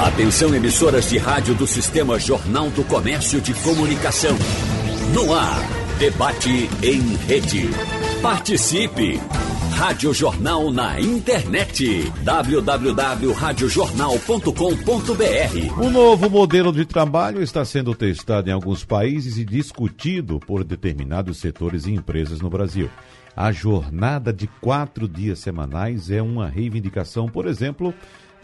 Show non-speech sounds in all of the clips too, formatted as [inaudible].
Atenção emissoras de rádio do Sistema Jornal do Comércio de Comunicação. No ar, debate em rede. Participe! Rádio Jornal na internet. www.radiojornal.com.br Um novo modelo de trabalho está sendo testado em alguns países e discutido por determinados setores e empresas no Brasil. A jornada de quatro dias semanais é uma reivindicação, por exemplo,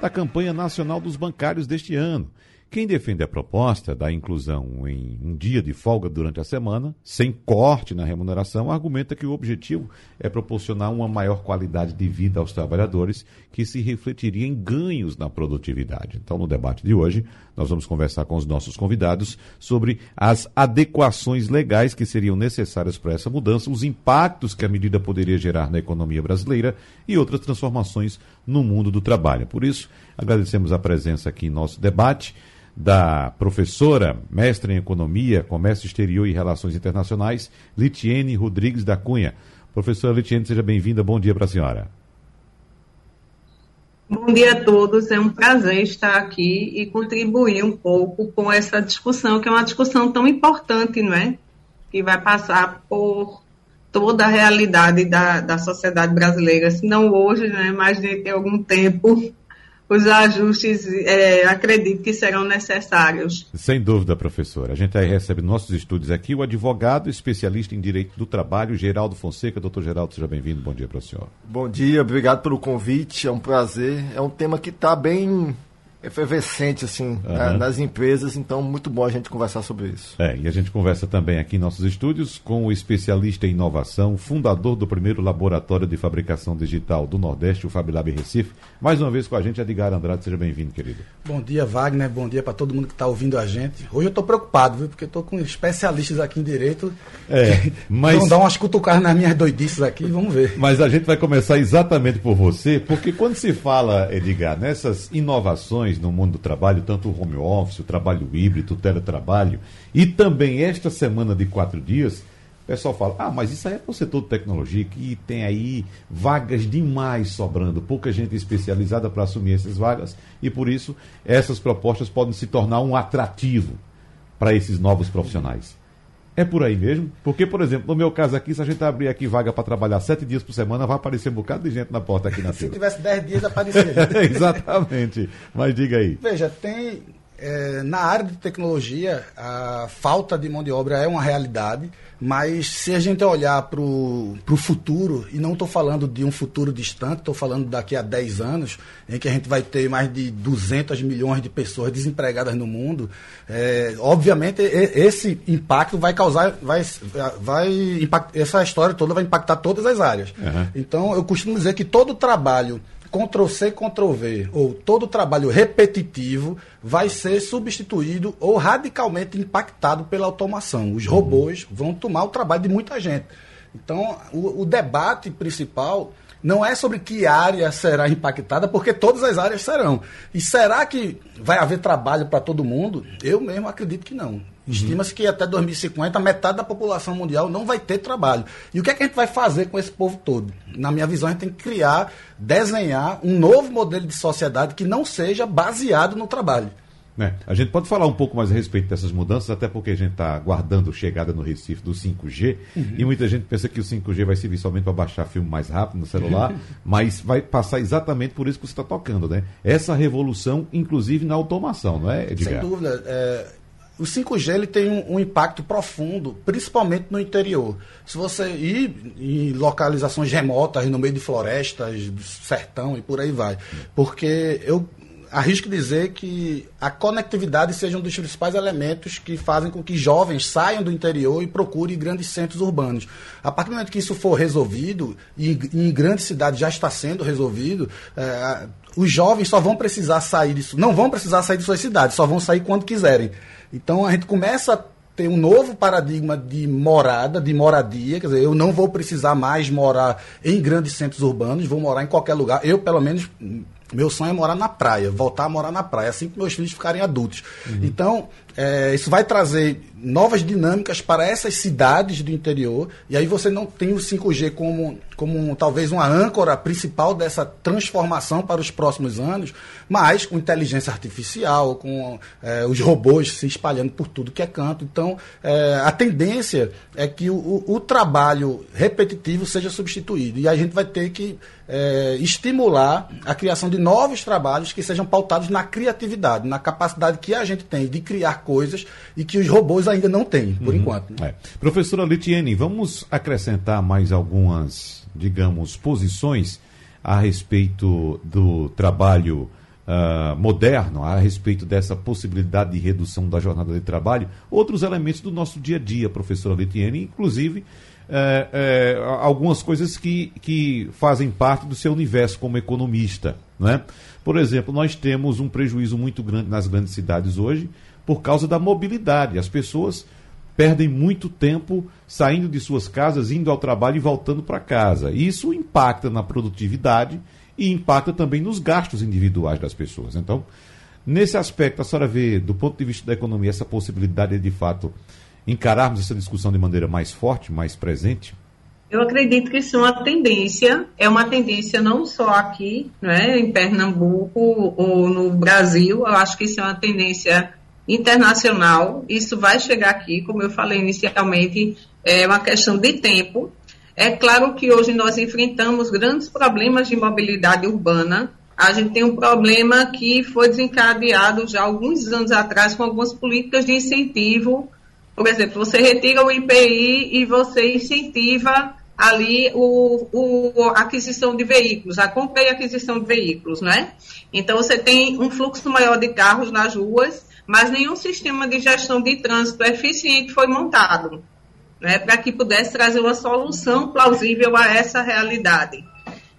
da campanha nacional dos bancários deste ano. Quem defende a proposta da inclusão em um dia de folga durante a semana, sem corte na remuneração, argumenta que o objetivo é proporcionar uma maior qualidade de vida aos trabalhadores, que se refletiria em ganhos na produtividade. Então, no debate de hoje, nós vamos conversar com os nossos convidados sobre as adequações legais que seriam necessárias para essa mudança, os impactos que a medida poderia gerar na economia brasileira e outras transformações no mundo do trabalho. Por isso, agradecemos a presença aqui em nosso debate da professora, mestre em Economia, Comércio Exterior e Relações Internacionais, Litiene Rodrigues da Cunha. Professora Litiene, seja bem-vinda. Bom dia para a senhora. Bom dia a todos. É um prazer estar aqui e contribuir um pouco com essa discussão, que é uma discussão tão importante, não é? Que vai passar por toda a realidade da, da sociedade brasileira, se não hoje, né, mas de algum tempo os ajustes, é, acredito que serão necessários. Sem dúvida, professora. A gente aí recebe nossos estúdios aqui o advogado especialista em direito do trabalho, Geraldo Fonseca. Doutor Geraldo, seja bem-vindo. Bom dia para o senhor. Bom dia, obrigado pelo convite. É um prazer. É um tema que está bem efervescente assim uhum. nas empresas, então muito bom a gente conversar sobre isso. É, e a gente conversa também aqui em nossos estúdios com o especialista em inovação, fundador do primeiro laboratório de fabricação digital do Nordeste, o Fabilab Recife. Mais uma vez com a gente, Edgar Andrade, seja bem-vindo, querido. Bom dia, Wagner, bom dia para todo mundo que está ouvindo a gente. Hoje eu estou preocupado, viu, porque estou com especialistas aqui em direito. É, mas... Vão dar umas cutucadas nas minhas doidices aqui, vamos ver. Mas a gente vai começar exatamente por você, porque quando se fala, Edgar, nessas inovações no mundo do trabalho, tanto o home office, o trabalho híbrido, o teletrabalho, e também esta semana de quatro dias, o pessoal fala, ah, mas isso aí é para o setor de tecnologia, que tem aí vagas demais sobrando, pouca gente especializada para assumir essas vagas, e por isso essas propostas podem se tornar um atrativo para esses novos profissionais. É por aí mesmo? Porque, por exemplo, no meu caso aqui, se a gente abrir aqui vaga para trabalhar sete dias por semana, vai aparecer um bocado de gente na porta aqui na [laughs] Se tivesse dez dias, apareceria. [laughs] Exatamente. Mas diga aí. Veja, tem. É, na área de tecnologia, a falta de mão de obra é uma realidade. Mas se a gente olhar para o futuro, e não estou falando de um futuro distante, estou falando daqui a 10 anos, em que a gente vai ter mais de 200 milhões de pessoas desempregadas no mundo, é, obviamente esse impacto vai causar, vai, vai impact, essa história toda vai impactar todas as áreas. Uhum. Então eu costumo dizer que todo trabalho Ctrl-C, Ctrl-V, ou todo trabalho repetitivo vai ser substituído ou radicalmente impactado pela automação. Os robôs vão tomar o trabalho de muita gente. Então, o, o debate principal não é sobre que área será impactada, porque todas as áreas serão. E será que vai haver trabalho para todo mundo? Eu mesmo acredito que não. Estima-se que até 2050 metade da população mundial não vai ter trabalho. E o que, é que a gente vai fazer com esse povo todo? Na minha visão, a gente tem que criar, desenhar um novo modelo de sociedade que não seja baseado no trabalho. É, a gente pode falar um pouco mais a respeito dessas mudanças, até porque a gente está aguardando chegada no Recife do 5G, uhum. e muita gente pensa que o 5G vai servir somente para baixar filme mais rápido no celular, [laughs] mas vai passar exatamente por isso que você está tocando, né? Essa revolução, inclusive na automação, não é, Edgar? Sem dúvida. É o 5G ele tem um, um, impacto profundo, principalmente no interior. Se você ir em localizações remotas, no meio de florestas, sertão e por aí vai. Porque eu arrisco dizer que a conectividade seja um dos principais elementos que fazem com que jovens saiam do interior e procurem grandes centros urbanos. A partir do momento que isso for resolvido, e em grandes cidades já está sendo resolvido, é, os jovens só vão precisar sair disso, não vão precisar sair de suas cidades, só vão sair quando quiserem. Então a gente começa a ter um novo paradigma de morada, de moradia, quer dizer, eu não vou precisar mais morar em grandes centros urbanos, vou morar em qualquer lugar. Eu, pelo menos, Meu sonho é morar na praia, voltar a morar na praia, assim que meus filhos ficarem adultos. Uhum. Então, é, isso vai trazer novas dinâmicas para essas cidades do interior, e aí você não tem o 5G como, como talvez uma âncora principal dessa transformação para os próximos anos, mas com inteligência artificial, com é, os robôs se espalhando por tudo que é canto. Então, é, a tendência é que o, o, o, trabalho repetitivo seja substituído, e a gente vai ter que é, estimular a criação de novos trabalhos que sejam pautados na criatividade, na capacidade que a gente tem de criar coisas e que os robôs ainda não têm, por uhum. enquanto. É. Professora Litiene, vamos acrescentar mais algumas, digamos, posições a respeito do trabalho uh, moderno, a respeito dessa possibilidade de redução da jornada de trabalho, outros elementos do nosso dia a dia, professora Litiene, inclusive é, é, algumas coisas que, que fazem parte do seu universo como economista. Né? Por exemplo, nós temos um prejuízo muito grande nas grandes cidades hoje por causa da mobilidade. As pessoas perdem muito tempo saindo de suas casas, indo ao trabalho e voltando para casa. Isso impacta na produtividade e impacta também nos gastos individuais das pessoas. Então, nesse aspecto, a senhora vê, do ponto de vista da economia, essa possibilidade de, de fato, encararmos essa discussão de maneira mais forte, mais presente? Eu acredito que isso é uma tendência, é uma tendência não só aqui, né, em Pernambuco ou no Brasil, eu acho que isso é uma tendência internacional, isso vai chegar aqui, como eu falei inicialmente, é uma questão de tempo. É claro que hoje nós enfrentamos grandes problemas de mobilidade urbana. A gente tem um problema que foi desencadeado já alguns anos atrás com algumas políticas de incentivo. Por exemplo, você retira o IPI e você incentiva ali o, o, a aquisição de veículos, a compra e aquisição de veículos, né? Então você tem um fluxo maior de carros nas ruas mas nenhum sistema de gestão de trânsito eficiente foi montado né, para que pudesse trazer uma solução plausível a essa realidade.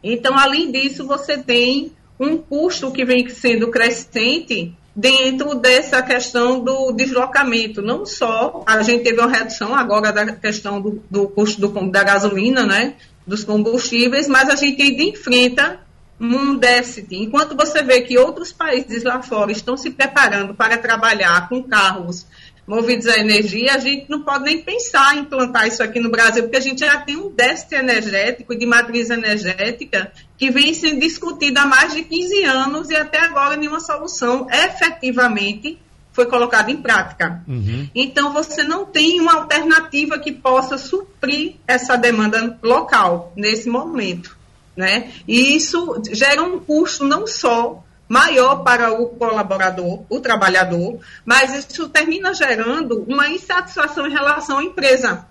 Então, além disso, você tem um custo que vem sendo crescente dentro dessa questão do deslocamento. Não só a gente teve uma redução agora da questão do, do custo do, da gasolina, né, dos combustíveis, mas a gente ainda enfrenta um déficit. Enquanto você vê que outros países lá fora estão se preparando para trabalhar com carros movidos à energia, a gente não pode nem pensar em implantar isso aqui no Brasil, porque a gente já tem um déficit energético e de matriz energética que vem sendo discutido há mais de 15 anos e até agora nenhuma solução efetivamente foi colocada em prática. Uhum. Então, você não tem uma alternativa que possa suprir essa demanda local nesse momento. Né? E isso gera um custo não só maior para o colaborador, o trabalhador, mas isso termina gerando uma insatisfação em relação à empresa.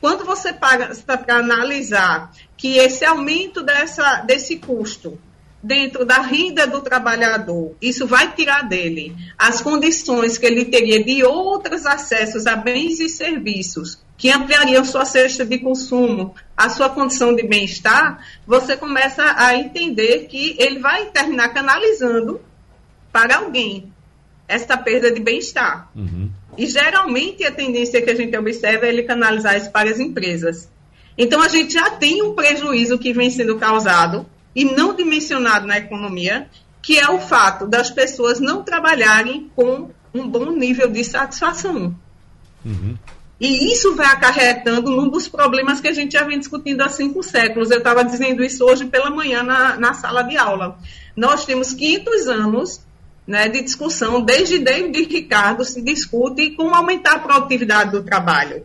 Quando você paga para analisar que esse aumento dessa, desse custo dentro da renda do trabalhador, isso vai tirar dele as condições que ele teria de outros acessos a bens e serviços que ampliariam sua cesta de consumo, a sua condição de bem-estar, você começa a entender que ele vai terminar canalizando para alguém essa perda de bem-estar. Uhum. E geralmente a tendência que a gente observa é ele canalizar isso para as empresas. Então a gente já tem um prejuízo que vem sendo causado e não dimensionado na economia, que é o fato das pessoas não trabalharem com um bom nível de satisfação. Uhum. E isso vai acarretando num dos problemas que a gente já vem discutindo há cinco séculos. Eu estava dizendo isso hoje pela manhã na, na sala de aula. Nós temos 500 anos né, de discussão, desde David Ricardo se discute como aumentar a produtividade do trabalho.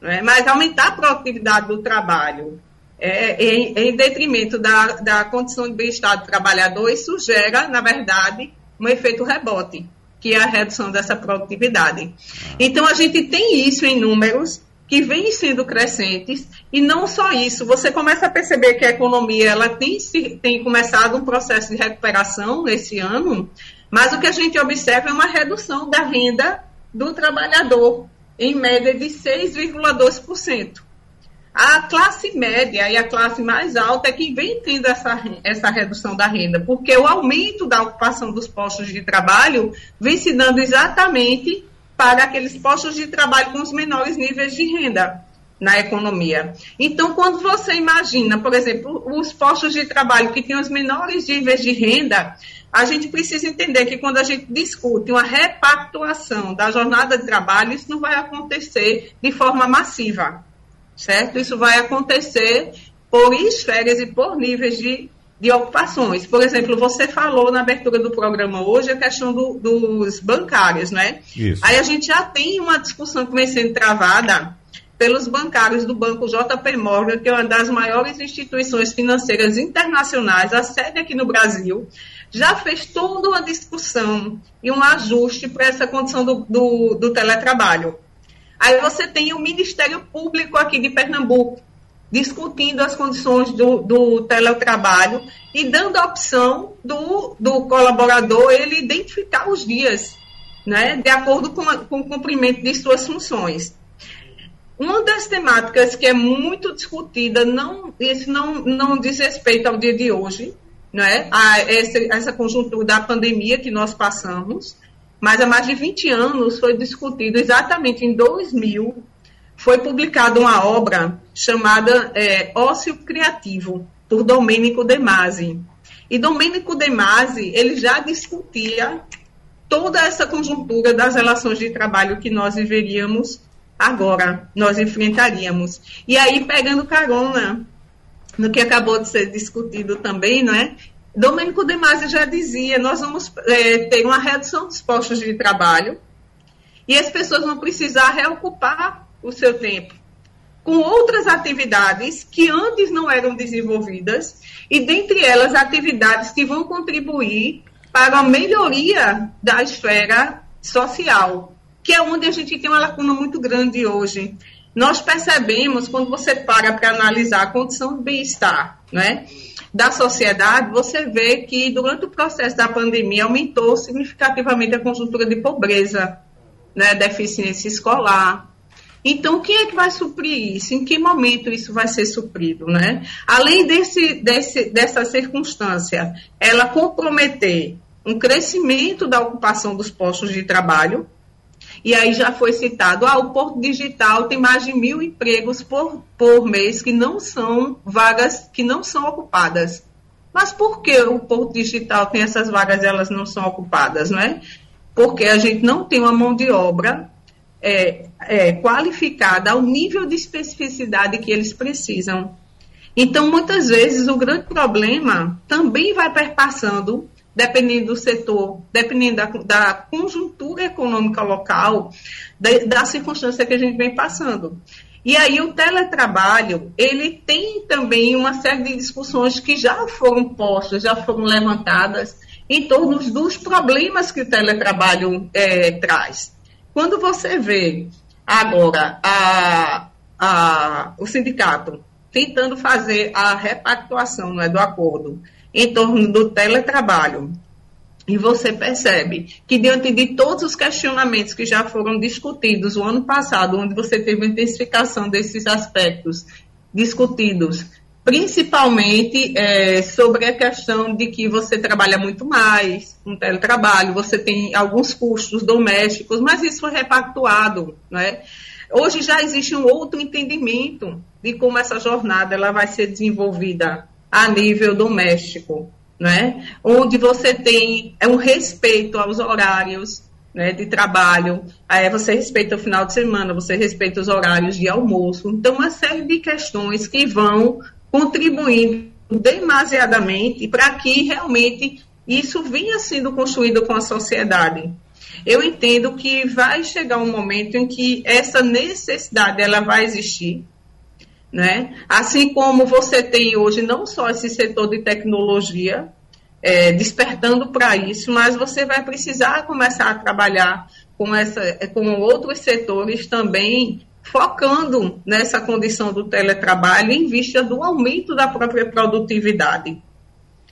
Né? Mas aumentar a produtividade do trabalho é, em, em detrimento da, da condição de bem-estar do trabalhador, isso gera, na verdade, um efeito rebote que é a redução dessa produtividade. Então, a gente tem isso em números que vêm sendo crescentes, e não só isso, você começa a perceber que a economia ela tem, tem começado um processo de recuperação nesse ano, mas o que a gente observa é uma redução da renda do trabalhador, em média de 6,2%. A classe média e a classe mais alta é que vem tendo essa, essa redução da renda, porque o aumento da ocupação dos postos de trabalho vem se dando exatamente para aqueles postos de trabalho com os menores níveis de renda. na economia. Então, quando você imagina, por exemplo, os postos de trabalho que têm os menores níveis de renda, a gente precisa entender que quando a gente discute uma repactuação da jornada de trabalho, isso não vai acontecer de forma massiva, certo? Isso vai acontecer por esferas e por níveis de, de ocupações. Por exemplo, você falou na abertura do programa hoje a questão do, dos bancários, né? Isso. Aí a gente já tem uma discussão que vem sendo travada pelos bancários do Banco JP Morgan, que é uma das maiores instituições financeiras internacionais, a sede aqui no Brasil, já fez toda uma discussão e um ajuste para essa condição do, do, do teletrabalho. Aí você tem o Ministério Público aqui de Pernambuco, discutindo as condições do, do teletrabalho e dando a opção do, do colaborador ele identificar os dias, né, de acordo com, a, com o cumprimento de suas funções. Uma das temáticas que é muito discutida, não, isso não, não diz respeito ao dia de hoje, né, a essa, essa conjuntura da pandemia que nós passamos, mas há mais de 20 anos foi discutido exatamente em 2000 foi publicada uma obra chamada é, Ócio Criativo, por Domênico De Masi. E Domênico De Masi, ele já discutia toda essa conjuntura das relações de trabalho que nós viveríamos agora, nós enfrentaríamos. E aí, pegando carona no que acabou de ser discutido também, não é? Domênico De Masi já dizia, nós vamos é, ter uma redução dos postos de trabalho e as pessoas vão precisar reocupar o seu tempo com outras atividades que antes não eram desenvolvidas e dentre elas atividades que vão contribuir para a melhoria da esfera social, que é onde a gente tem uma lacuna muito grande hoje. Nós percebemos, quando você para para analisar a condição de bem-estar né, da sociedade, você vê que durante o processo da pandemia aumentou significativamente a conjuntura de pobreza, né, deficiência escolar, então, quem é que vai suprir isso? Em que momento isso vai ser suprido, né? Além desse, desse, dessa circunstância, ela comprometer um crescimento da ocupação dos postos de trabalho, e aí já foi citado, ah, o Porto Digital tem mais de mil empregos por, por mês que não são vagas, que não são ocupadas. Mas por que o Porto Digital tem essas vagas e elas não são ocupadas, não é? Porque a gente não tem uma mão de obra é, é, qualificada ao nível de especificidade que eles precisam. Então, muitas vezes, o grande problema também vai perpassando, dependendo do setor, dependendo da, da conjuntura econômica local, da, da circunstância que a gente vem passando. E aí o teletrabalho, ele tem também uma série de discussões que já foram postas, já foram levantadas em torno dos problemas que o teletrabalho é, traz. Quando você vê agora a, a, o sindicato tentando fazer a repactuação é, do acordo em torno do teletrabalho, e você percebe que, diante de todos os questionamentos que já foram discutidos o ano passado, onde você teve a intensificação desses aspectos discutidos principalmente é, sobre a questão de que você trabalha muito mais no teletrabalho, você tem alguns custos domésticos, mas isso foi repactuado, né? Hoje já existe um outro entendimento de como essa jornada ela vai ser desenvolvida a nível doméstico, né? Onde você tem é um respeito aos horários né, de trabalho, é, você respeita o final de semana, você respeita os horários de almoço. Então, uma série de questões que vão contribuindo demasiadamente para que realmente isso venha sendo construído com a sociedade. Eu entendo que vai chegar um momento em que essa necessidade ela vai existir, né? Assim como você tem hoje não só esse setor de tecnologia é, despertando para isso, mas você vai precisar começar a trabalhar com essa, com outros setores também focando nessa condição do teletrabalho em vista do aumento da própria produtividade,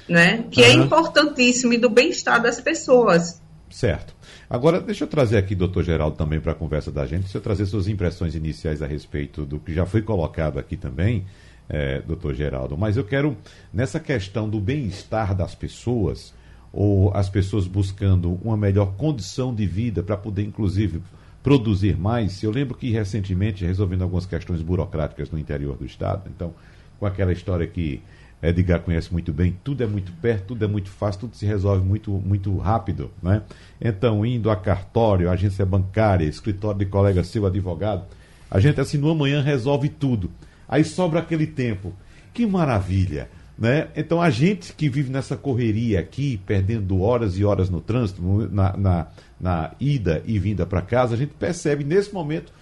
né? que uhum. é importantíssimo e do bem-estar das pessoas. Certo. Agora, deixa eu trazer aqui, doutor Geraldo, também para a conversa da gente, deixa eu trazer suas impressões iniciais a respeito do que já foi colocado aqui também, é, doutor Geraldo. Mas eu quero, nessa questão do bem-estar das pessoas, ou as pessoas buscando uma melhor condição de vida para poder, inclusive, produzir mais. Eu lembro que recentemente, resolvendo algumas questões burocráticas no interior do estado, então, com aquela história que Edgar conhece muito bem, tudo é muito perto, tudo é muito fácil, tudo se resolve muito, muito rápido, né? Então, indo a cartório, agência bancária, escritório de colega seu, advogado, a gente assim, no amanhã resolve tudo. Aí sobra aquele tempo. Que maravilha! Né? Então a gente que vive nessa correria aqui, perdendo horas e horas no trânsito, na, na, na ida e vinda para casa, a gente percebe nesse momento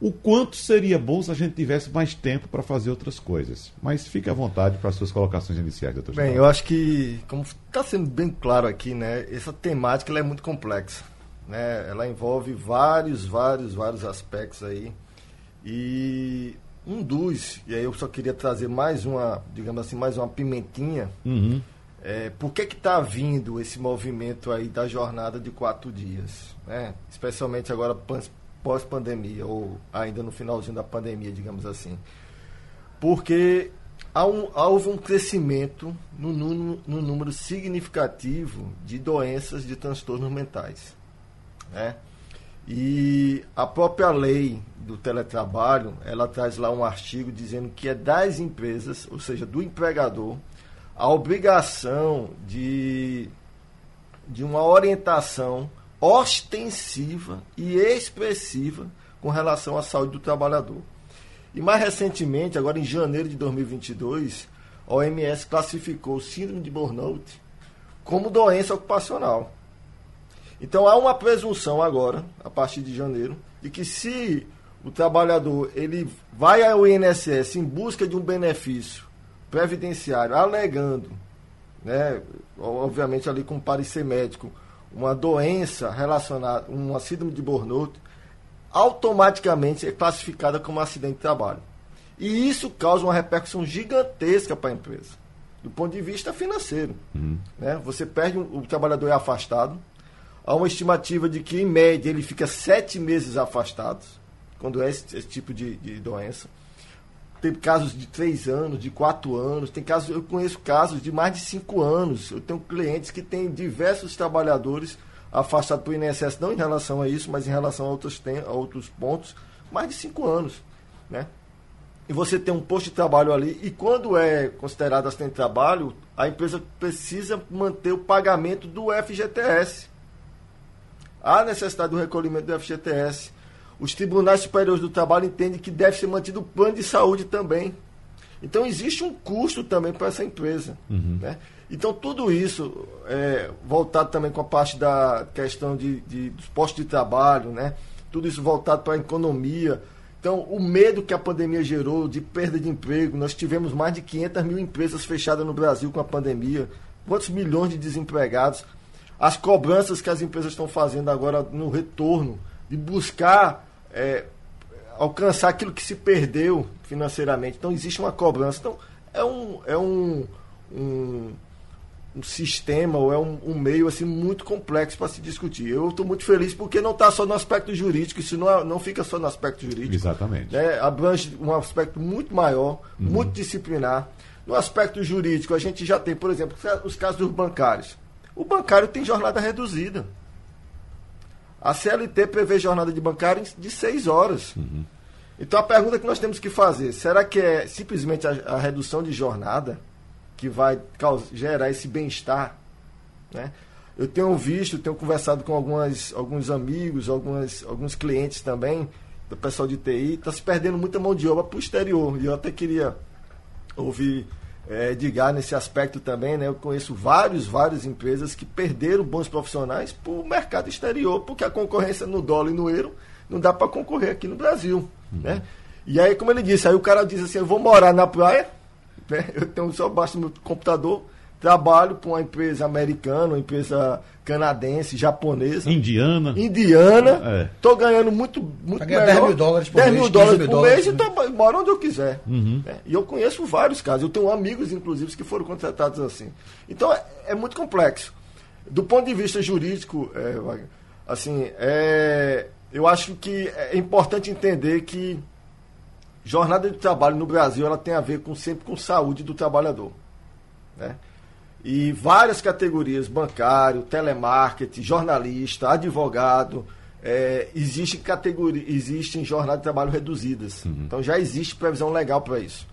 o quanto seria bom se a gente tivesse mais tempo para fazer outras coisas. Mas fique à vontade para as suas colocações iniciais, doutor. Bem, eu acho que, como está sendo bem claro aqui, né, essa temática é muito complexa. Né? Ela envolve vários, vários, vários aspectos aí. E um dos, e aí eu só queria trazer mais uma, digamos assim, mais uma pimentinha. Uhum. É, por que está vindo esse movimento aí da jornada de quatro dias? Né? Especialmente agora pós-pandemia, ou ainda no finalzinho da pandemia, digamos assim. Porque há um, houve um crescimento no, no, no número significativo de doenças de transtornos mentais. Né? E a própria lei do teletrabalho, ela traz lá um artigo dizendo que é das empresas, ou seja, do empregador, a obrigação de, de uma orientação ostensiva e expressiva com relação à saúde do trabalhador. E mais recentemente, agora em janeiro de 2022, a OMS classificou o síndrome de burnout como doença ocupacional. Então há uma presunção agora, a partir de janeiro, de que se o trabalhador ele vai ao INSS em busca de um benefício previdenciário, alegando, né, obviamente ali com parecer médico, uma doença relacionada, uma síndrome de burnout, automaticamente é classificada como acidente de trabalho. E isso causa uma repercussão gigantesca para a empresa, do ponto de vista financeiro. Uhum. Né? Você perde, o trabalhador é afastado. Há uma estimativa de que, em média, ele fica sete meses afastado, quando é esse, esse tipo de, de doença tem casos de três anos, de quatro anos, tem casos, eu conheço casos de mais de cinco anos. Eu tenho clientes que têm diversos trabalhadores afastados por INSS, não em relação a isso, mas em relação a outros, tem, a outros pontos, mais de cinco anos. Né? E você tem um posto de trabalho ali, e quando é considerado acidente de trabalho, a empresa precisa manter o pagamento do FGTS. Há necessidade do recolhimento do FGTS. Os tribunais superiores do trabalho entendem que deve ser mantido o plano de saúde também. Então existe um custo também para essa empresa. Uhum. Né? Então tudo isso, é, voltado também com a parte da questão de, de, dos postos de trabalho, né? tudo isso voltado para a economia. Então o medo que a pandemia gerou de perda de emprego, nós tivemos mais de 500 mil empresas fechadas no Brasil com a pandemia, quantos milhões de desempregados, as cobranças que as empresas estão fazendo agora no retorno de buscar é, alcançar aquilo que se perdeu financeiramente. Então existe uma cobrança. Então é um, é um, um, um sistema ou é um, um, meio assim muito complexo para se discutir. Eu estou muito feliz porque não está só no aspecto jurídico, isso não, é, não fica só no aspecto jurídico. Exatamente. Né? Abrange um aspecto muito maior, uhum. muito disciplinar. No aspecto jurídico, a gente já tem, por exemplo, os casos dos bancários. O bancário tem jornada reduzida. A CLT prevê jornada de bancário de seis horas. Uhum. Então a pergunta que nós temos que fazer, será que é simplesmente a, a redução de jornada que vai causar, gerar esse bem-estar? Né? Eu tenho visto, tenho conversado com algumas, alguns amigos, algumas, alguns clientes também, do pessoal de TI, está se perdendo muita mão de obra para o exterior. E eu até queria ouvir é, Edgar nesse aspecto também, né? Eu conheço vários, várias empresas que perderam bons profissionais para o mercado exterior, porque a concorrência no dólar e no euro não dá para concorrer aqui no Brasil, uhum. né? E aí, como ele disse, aí o cara diz assim, eu vou morar na praia, né? eu tenho só baixo no meu computador, trabalho para uma empresa americana, uma empresa canadense, japonesa. Indiana. Indiana. Estou é. ganhando muito, muito tá melhor. 10 mil dólares por 10 mês. mil dólares por dólares, mês né? e tô, moro onde eu quiser. Uhum. É, e eu conheço vários casos. Eu tenho amigos, inclusive, que foram contratados assim. Então, é, é muito complexo. Do ponto de vista jurídico, é, assim, é, eu acho que é importante entender que jornada de trabalho no Brasil ela tem a ver com, sempre com saúde do trabalhador. Né? E várias categorias, bancário, telemarketing, jornalista, advogado, é, existem categorias, existem jornadas de trabalho reduzidas. Uhum. Então já existe previsão legal para isso.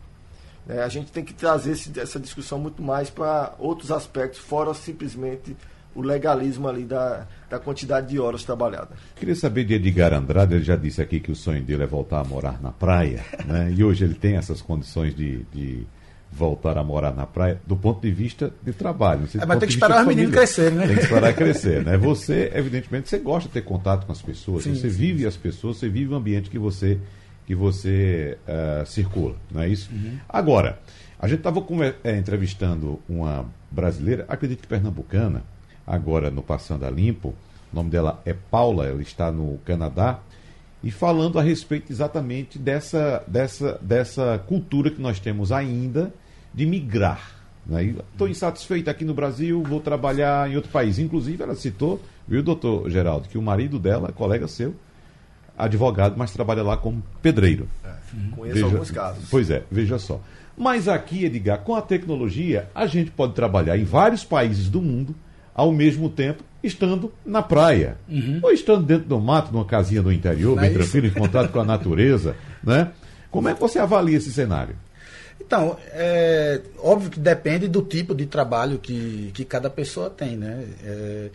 É, a gente tem que trazer esse, essa discussão muito mais para outros aspectos, fora simplesmente o legalismo ali da, da quantidade de horas trabalhadas. Queria saber de Edgar Andrade, ele já disse aqui que o sonho dele é voltar a morar na praia, né? e hoje ele tem essas condições de, de voltar a morar na praia, do ponto de vista de trabalho. É, mas tem que esperar os meninos crescerem, né? Tem que esperar crescer, né? [laughs] Você, evidentemente, você gosta de ter contato com as pessoas, sim, você sim, vive sim. as pessoas, você vive o ambiente que você, que você uh, circula, não é isso? Uhum. Agora, a gente estava é, entrevistando uma brasileira, acredito que pernambucana, agora no Passando a Limpo. O nome dela é Paula, ela está no Canadá. E falando a respeito exatamente dessa, dessa, dessa cultura que nós temos ainda de migrar. Estou né? insatisfeito aqui no Brasil, vou trabalhar em outro país. Inclusive, ela citou, viu, doutor Geraldo, que o marido dela colega seu, advogado, mas trabalha lá como pedreiro. É, conheço veja, alguns casos. Pois é, veja só. Mas aqui, Edgar, com a tecnologia, a gente pode trabalhar em vários países do mundo ao mesmo tempo estando na praia. Uhum. Ou estando dentro do mato, numa casinha do interior, Não bem é tranquilo, em contato com a natureza. [laughs] Né? Como é que você avalia esse cenário? Então, é óbvio que depende do tipo de trabalho que, que cada pessoa tem, né? É,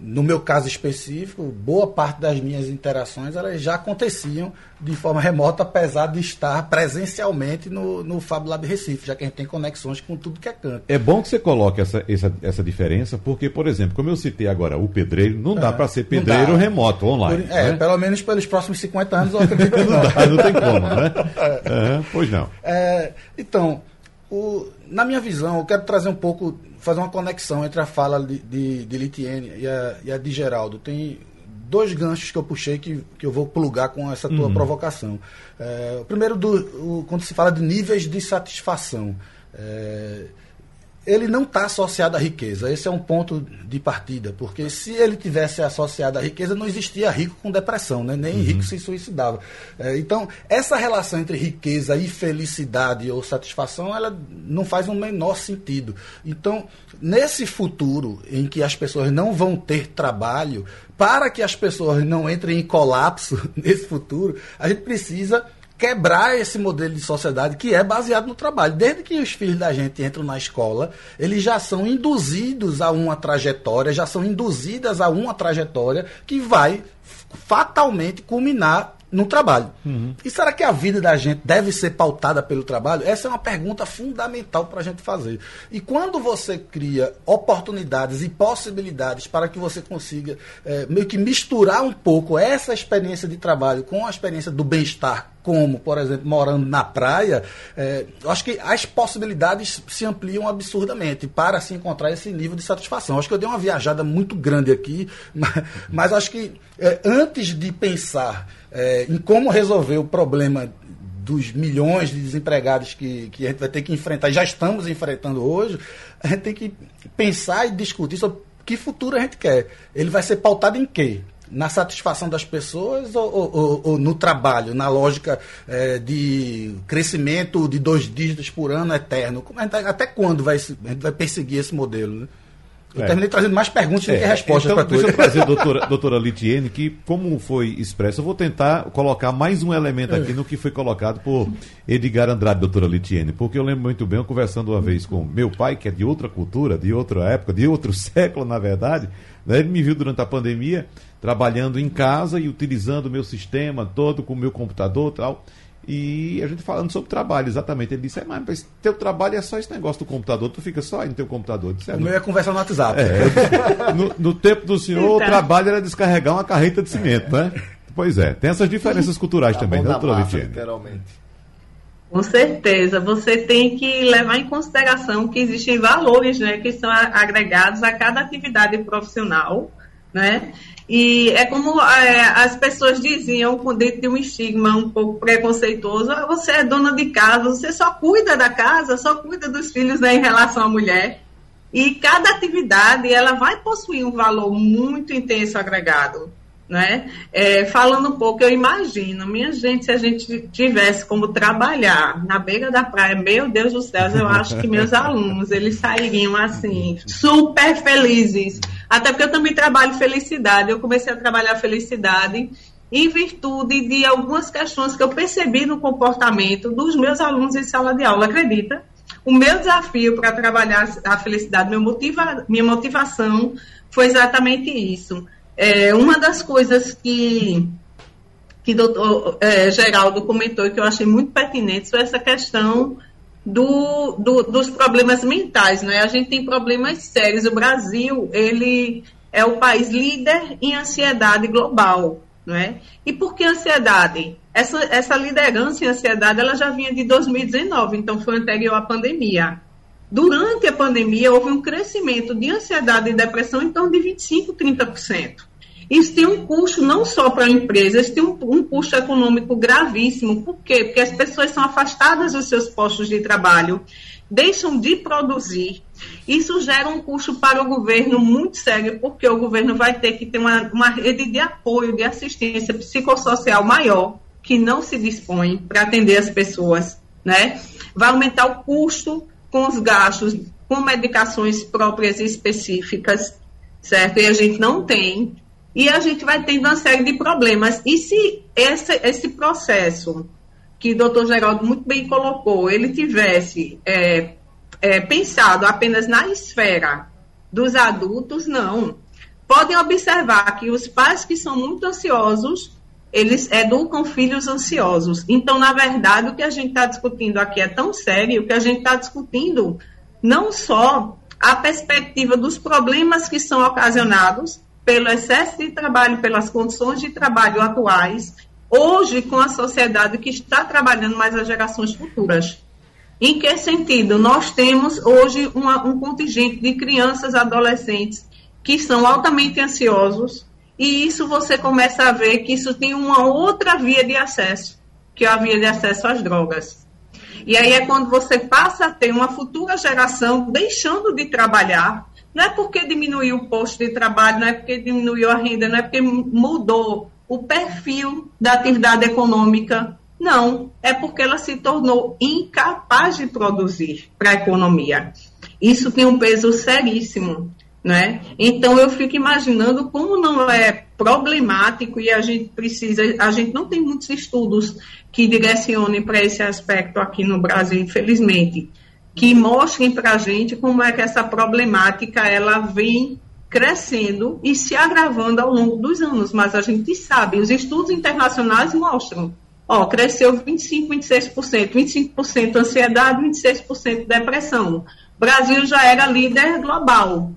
no meu caso específico, boa parte das minhas interações elas já aconteciam de forma remota, apesar de estar presencialmente no, no Fab Lab Recife, já que a gente tem conexões com tudo que é canto. É bom que você coloque essa, essa, essa diferença, porque, por exemplo, como eu citei agora o pedreiro, não dá é, para ser pedreiro remoto, online. Por, é, né? pelo menos pelos próximos 50 anos eu [laughs] acredito que não, não dá. Não tem como, né? [laughs] É. pois não. É, então, o, na minha visão, eu quero trazer um pouco, fazer uma conexão entre a fala de, de, de Litiene e a, e a de Geraldo. Tem dois ganchos que eu puxei que, que eu vou plugar com essa tua uhum. provocação. É, o primeiro, do, o, quando se fala de níveis de satisfação. É, ele não está associado à riqueza. Esse é um ponto de partida, porque se ele tivesse associado à riqueza, não existia rico com depressão, né? nem uhum. rico se suicidava. É, então, essa relação entre riqueza e felicidade ou satisfação, ela não faz o um menor sentido. Então, nesse futuro em que as pessoas não vão ter trabalho, para que as pessoas não entrem em colapso [laughs] nesse futuro, a gente precisa quebrar esse modelo de sociedade que é baseado no trabalho. Desde que os filhos da gente entram na escola, eles já são induzidos a uma trajetória, já são induzidas a uma trajetória que vai fatalmente culminar no trabalho. Uhum. E será que a vida da gente deve ser pautada pelo trabalho? Essa é uma pergunta fundamental para a gente fazer. E quando você cria oportunidades e possibilidades para que você consiga é, meio que misturar um pouco essa experiência de trabalho com a experiência do bem-estar como, por exemplo, morando na praia, é, eu acho que as possibilidades se ampliam absurdamente para se encontrar esse nível de satisfação. Eu acho que eu dei uma viajada muito grande aqui, [laughs] mas, mas acho que é, antes de pensar é, em como resolver o problema dos milhões de desempregados que, que a gente vai ter que enfrentar, já estamos enfrentando hoje, a gente tem que pensar e discutir sobre que futuro a gente quer. Ele vai ser pautado em quê? Na satisfação das pessoas ou, ou, ou no trabalho, na lógica é, de crescimento de dois dígitos por ano eterno? Até quando vai, a gente vai perseguir esse modelo? Né? Eu é. terminei trazendo mais perguntas é. do que respostas então, para Deixa eu trazer [laughs] doutora, doutora Litiene, que, como foi expresso, eu vou tentar colocar mais um elemento aqui no que foi colocado por Edgar Andrade, doutora Litiene, porque eu lembro muito bem, eu conversando uma vez com meu pai, que é de outra cultura, de outra época, de outro [laughs] século, na verdade, né? ele me viu durante a pandemia trabalhando em casa e utilizando o meu sistema todo com o meu computador e tal. E a gente falando sobre trabalho, exatamente. Ele disse: é, mas teu trabalho é só esse negócio do computador, tu fica só aí no teu computador. Disse, é, o meu é conversar no WhatsApp. É, no, no, tempo do senhor, então. o trabalho era descarregar uma carreta de cimento, né? Pois é, tem essas diferenças culturais tá também, né, doutora Litiane? Com certeza, você tem que levar em consideração que existem valores né, que são agregados a cada atividade profissional, né? E é como é, as pessoas diziam, dentro de um estigma um pouco preconceituoso, ah, você é dona de casa, você só cuida da casa, só cuida dos filhos né, em relação à mulher. E cada atividade, ela vai possuir um valor muito intenso agregado. Né? É, falando um pouco, eu imagino, minha gente, se a gente tivesse como trabalhar na beira da praia, meu Deus do céu, eu acho que meus [laughs] alunos, eles sairiam assim, super felizes, Até porque eu também trabalho felicidade. Eu comecei a trabalhar felicidade em virtude de algumas questões que eu percebi no comportamento dos meus alunos em sala de aula, acredita? O meu desafio para trabalhar a felicidade, meu motiva, minha motivação foi exatamente isso. É, uma das coisas que que o doutor é, Geraldo comentou e que eu achei muito pertinente foi essa questão do, do, dos problemas mentais, né? A gente tem problemas sérios. O Brasil, ele é o país líder em ansiedade global, não é? E por que ansiedade? Essa, essa liderança em ansiedade, ela já vinha de 2019, então foi anterior à pandemia. Durante a pandemia, houve um crescimento de ansiedade e depressão em torno de 25%, 30%. Isso tem um custo não só para a empresa, isso tem um, um, custo econômico gravíssimo. Por quê? Porque as pessoas são afastadas dos seus postos de trabalho, deixam de produzir. Isso gera um custo para o governo muito sério, porque o governo vai ter que ter uma, uma rede de apoio, de assistência psicossocial maior, que não se dispõe para atender as pessoas. Né? Vai aumentar o custo com os gastos, com medicações próprias e específicas, certo? E a gente não tem e a gente vai tendo uma série de problemas. E se esse, esse processo, que o doutor Geraldo muito bem colocou, ele tivesse é, é, pensado apenas na esfera dos adultos, não. Podem observar que os pais que são muito ansiosos, eles educam filhos ansiosos. Então, na verdade, o que a gente está discutindo aqui é tão sério que a gente está discutindo não só a perspectiva dos problemas que são ocasionados pelo excesso de trabalho, pelas condições de trabalho atuais, hoje com a sociedade que está trabalhando mais as gerações futuras. Em que sentido? Nós temos hoje uma, um contingente de crianças, adolescentes que são altamente ansiosos, e isso você começa a ver que isso tem uma outra via de acesso, que é a via de acesso às drogas. E aí é quando você passa a ter uma futura geração deixando de trabalhar, não é porque diminuiu o posto de trabalho, não é porque diminuiu a renda, não é porque mudou o perfil da atividade econômica. Não, é porque ela se tornou incapaz de produzir para a economia. Isso tem um peso seríssimo. Né? Então eu fico imaginando como não é problemático e a gente precisa, a gente não tem muitos estudos que direcionem para esse aspecto aqui no Brasil, infelizmente que mostrem para a gente como é que essa problemática ela vem crescendo e se agravando ao longo dos anos. Mas a gente sabe, os estudos internacionais mostram, ó, cresceu 25, 26%, 25% ansiedade, 26% depressão. O Brasil já era líder global.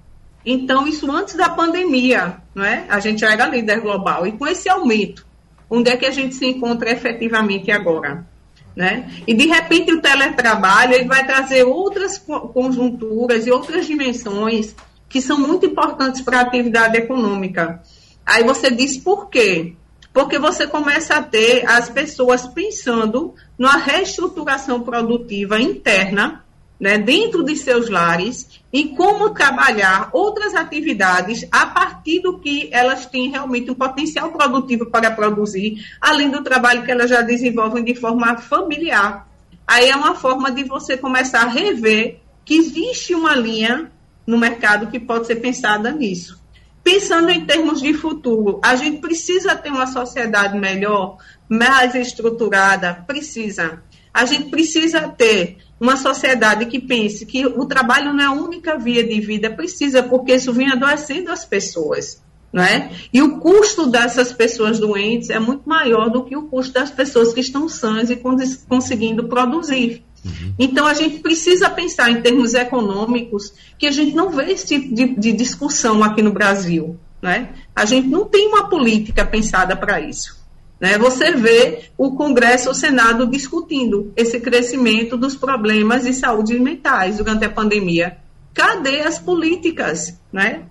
Então, isso antes da pandemia, não é? A gente já era líder global. E com esse aumento, onde é que a gente se encontra efetivamente agora? Né? E de repente o teletrabalho ele vai trazer outras conjunturas e outras dimensões que são muito importantes para a atividade econômica. Aí você diz por quê? Porque você começa a ter as pessoas pensando numa reestruturação produtiva interna né, dentro de seus lares e como trabalhar outras atividades a partir do que elas têm realmente um potencial produtivo para produzir, além do trabalho que elas já desenvolvem de forma familiar. Aí é uma forma de você começar a rever que existe uma linha no mercado que pode ser pensada nisso. Pensando em termos de futuro, a gente precisa ter uma sociedade melhor, mais estruturada, precisa. A gente precisa ter uma sociedade que pense que o trabalho não é a única via de vida, precisa, porque isso vem adoecendo as pessoas. Não é? E o custo dessas pessoas doentes é muito maior do que o custo das pessoas que estão sãs e conseguindo produzir. Uhum. Então, a gente precisa pensar em termos econômicos que a gente não vê esse tipo de, de discussão aqui no Brasil. Né? A gente não tem uma política pensada para isso. Né? Você vê o Congresso, o Senado discutindo esse crescimento dos problemas de saúde mentais durante a pandemia. Cadê as políticas? Né?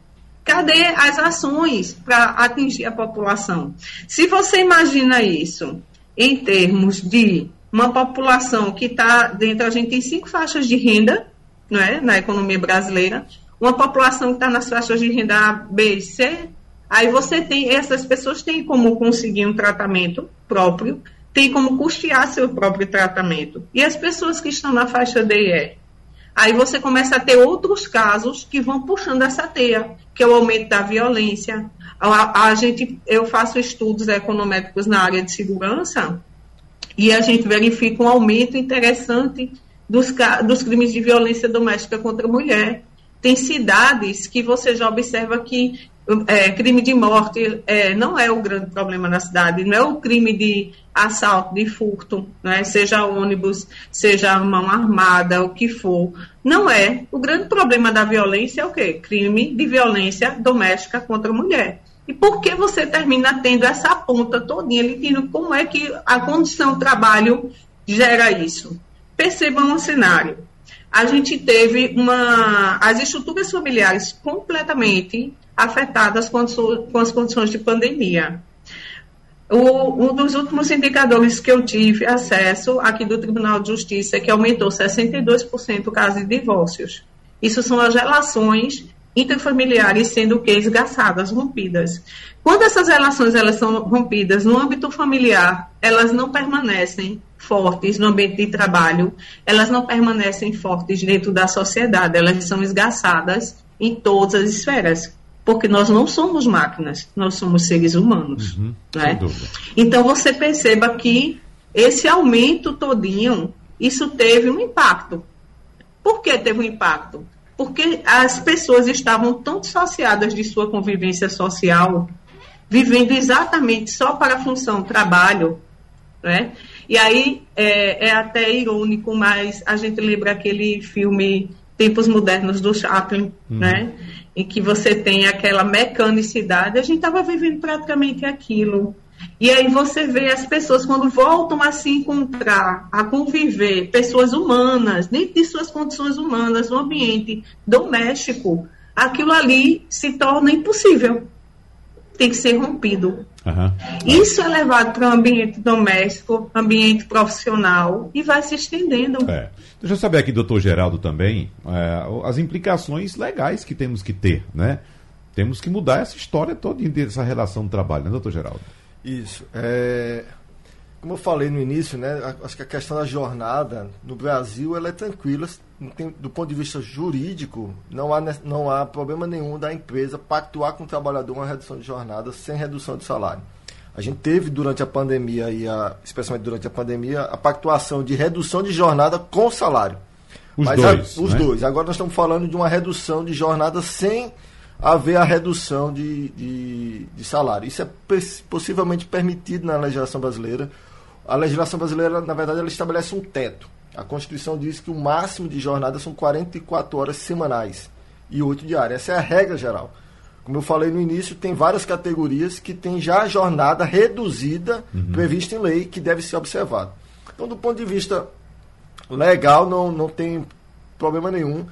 Cadê as ações para atingir a população? Se você imagina isso em termos de uma população que está dentro, a gente tem cinco faixas de renda né, na economia brasileira, uma população que está nas faixas de renda A, B e C, Aí você tem, essas pessoas têm como conseguir um tratamento próprio, tem como custear seu próprio tratamento. E as pessoas que estão na faixa D e E? Aí você começa a ter outros casos que vão puxando essa teia, que é o aumento da violência. A, a gente, eu faço estudos econométricos na área de segurança e a gente verifica um aumento interessante dos, dos crimes de violência doméstica contra a mulher. Tem cidades que você já observa que é, crime de morte é, não é o grande problema na cidade, não é o crime de assalto, de furto, né, seja ônibus, seja mão armada, o que for. Não é. O grande problema da violência é o quê? Crime de violência doméstica contra a mulher. E por que você termina tendo essa ponta todinha, Litino? Como é que a condição de trabalho gera isso? Percebam o cenário. A gente teve uma, as estruturas familiares completamente afetadas com, com as condições de pandemia. O, um dos últimos indicadores que eu tive acesso aqui do Tribunal de Justiça é que aumentou 62% o caso de divórcios. Isso são as relações interfamiliares sendo que esgaçadas, rompidas. Quando essas relações elas são rompidas no âmbito familiar, elas não permanecem fortes no ambiente de trabalho, elas não permanecem fortes dentro da sociedade, elas são esgaçadas em todas as esferas porque nós não somos máquinas, nós somos seres humanos. Uhum, né? Então você perceba que esse aumento todinho, isso teve um impacto. Por que teve um impacto? Porque as pessoas estavam tão dissociadas de sua convivência social, vivendo exatamente só para a função trabalho, né? E aí é, é até irônico, mas a gente lembra aquele filme Tempos Modernos do Chaplin, uhum. né? Em que você tem aquela mecanicidade, a gente estava vivendo praticamente aquilo. E aí você vê as pessoas quando voltam a se encontrar, a conviver, pessoas humanas, dentro de suas condições humanas, no ambiente doméstico, aquilo ali se torna impossível. Tem que ser rompido. Uhum. Isso é levado para o ambiente doméstico, ambiente profissional e vai se estendendo. É. Deixa eu saber aqui, doutor Geraldo, também, é, as implicações legais que temos que ter, né? Temos que mudar essa história toda dessa relação do trabalho, né, doutor Geraldo? Isso. É... Como eu falei no início, né? Acho que a questão da jornada no Brasil ela é tranquila. Tem, do ponto de vista jurídico, não há, não há problema nenhum da empresa pactuar com o trabalhador uma redução de jornada sem redução de salário. A gente teve durante a pandemia, e a, especialmente durante a pandemia, a pactuação de redução de jornada com salário. Os Mas dois. A, os né? dois. Agora nós estamos falando de uma redução de jornada sem haver a redução de, de, de salário. Isso é possivelmente permitido na legislação brasileira. A legislação brasileira, na verdade, ela estabelece um teto. A Constituição diz que o máximo de jornada são 44 horas semanais e 8 diárias. Essa é a regra geral. Como eu falei no início, tem várias categorias que tem já a jornada reduzida uhum. prevista em lei que deve ser observada. Então, do ponto de vista legal, não, não tem problema nenhum.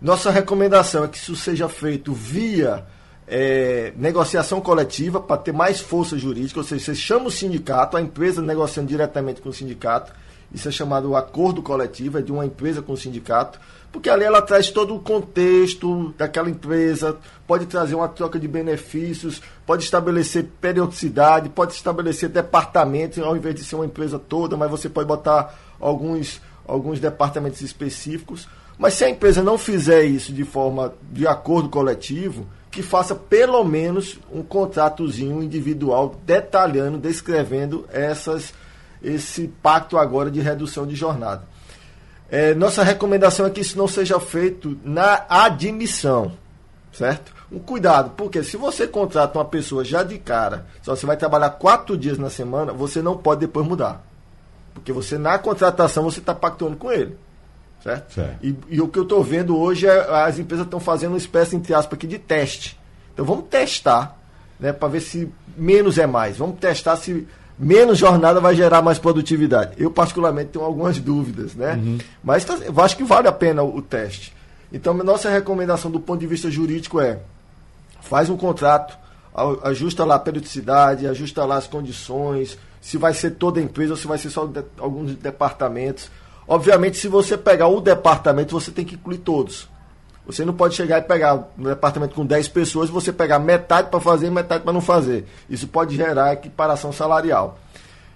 Nossa recomendação é que isso seja feito via é, negociação coletiva para ter mais força jurídica, ou seja, você chama o sindicato, a empresa negociando diretamente com o sindicato, isso é chamado acordo coletivo, é de uma empresa com o sindicato, porque ali ela traz todo o contexto daquela empresa, pode trazer uma troca de benefícios, pode estabelecer periodicidade, pode estabelecer departamentos, ao invés de ser uma empresa toda, mas você pode botar alguns, alguns departamentos específicos. Mas se a empresa não fizer isso de forma de acordo coletivo, que faça pelo menos um contratozinho individual detalhando, descrevendo essas, esse pacto agora de redução de jornada. É, nossa recomendação é que isso não seja feito na admissão, certo? Um cuidado, porque se você contrata uma pessoa já de cara, só você vai trabalhar quatro dias na semana, você não pode depois mudar. Porque você, na contratação, você está pactuando com ele. Certo? certo. E, e, o que eu estou vendo hoje é as empresas estão fazendo uma espécie, entre aspas, aqui de teste. Então vamos testar, né, para ver se menos é mais. Vamos testar se menos jornada vai gerar mais produtividade. Eu, particularmente, tenho algumas dúvidas, né? Uhum. Mas tá, eu acho que vale a pena o, o teste. Então, nossa recomendação do ponto de vista jurídico é: faz um contrato, ajusta lá a periodicidade, ajusta lá as condições, se vai ser toda a empresa ou se vai ser só de, alguns departamentos. Obviamente, se você pegar o departamento, você tem que incluir todos. Você não pode chegar e pegar um departamento com 10 pessoas e você pegar metade para fazer e metade para não fazer. Isso pode gerar equiparação salarial.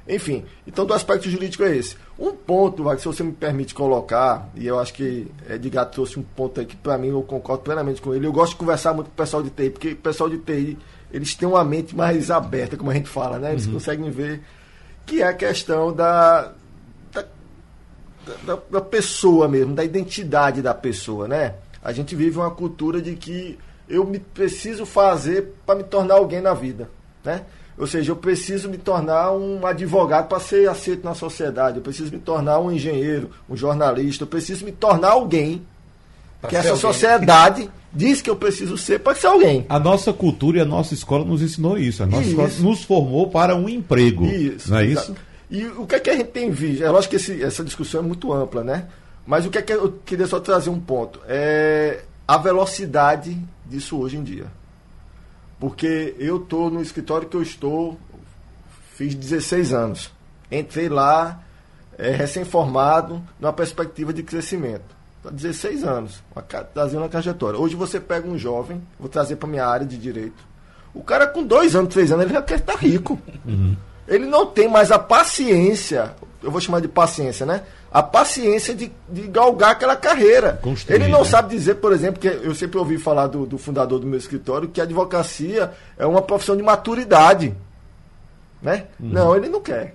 Enfim, então do aspecto jurídico é esse. Um ponto, se você me permite colocar, e eu acho que Edgar trouxe um ponto aí que para mim eu concordo plenamente com ele. Eu gosto de conversar muito com o pessoal de TI, porque o pessoal de TI, eles têm uma mente mais aberta, como a gente fala, né? Eles uhum. conseguem ver que é a questão da, da, da pessoa mesmo, da identidade da pessoa, né? A gente vive uma cultura de que eu me preciso fazer para me tornar alguém na vida, né? Ou seja, eu preciso me tornar um advogado para ser aceito na sociedade, eu preciso me tornar um engenheiro, um jornalista, eu preciso me tornar alguém pra que essa alguém. sociedade diz que eu preciso ser para ser alguém. A nossa cultura e a nossa escola nos ensinou isso. A nossa isso. escola nos formou para um emprego. Isso. Não é exato. E o que é que a gente tem visto? É lógico que esse, essa discussão é muito ampla, né? Mas o que é que eu queria só trazer um ponto? É a velocidade disso hoje em dia. Porque eu estou no escritório que eu estou, fiz 16 anos. Entrei lá, é, recém-formado, numa perspectiva de crescimento. Há 16 anos, trazendo uma trajetória. Hoje você pega um jovem, vou trazer para minha área de direito. O cara com dois anos, três anos, ele já quer estar rico. Uhum. Ele não tem mais a paciência, eu vou chamar de paciência, né? A paciência de, de galgar aquela carreira. Construir, ele não né? sabe dizer, por exemplo, que eu sempre ouvi falar do, do, fundador do meu escritório que a advocacia é uma profissão de maturidade. Né? Uhum. Não, ele não quer.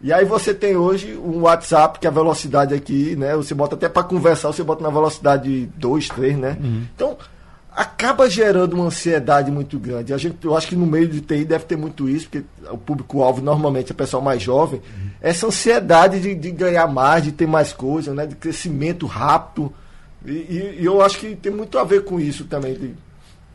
E aí você tem hoje um WhatsApp, que a velocidade aqui, né? Você bota até para conversar, você bota na velocidade 2, 3, né? Uhum. Então, acaba gerando uma ansiedade muito grande. A gente, eu acho que no meio de TI deve ter muito isso, porque o público-alvo normalmente é pessoal mais jovem. Uhum. Essa ansiedade de, de, ganhar mais, de ter mais coisas, né? de crescimento rápido. E, e, e, eu acho que tem muito a ver com isso também. De,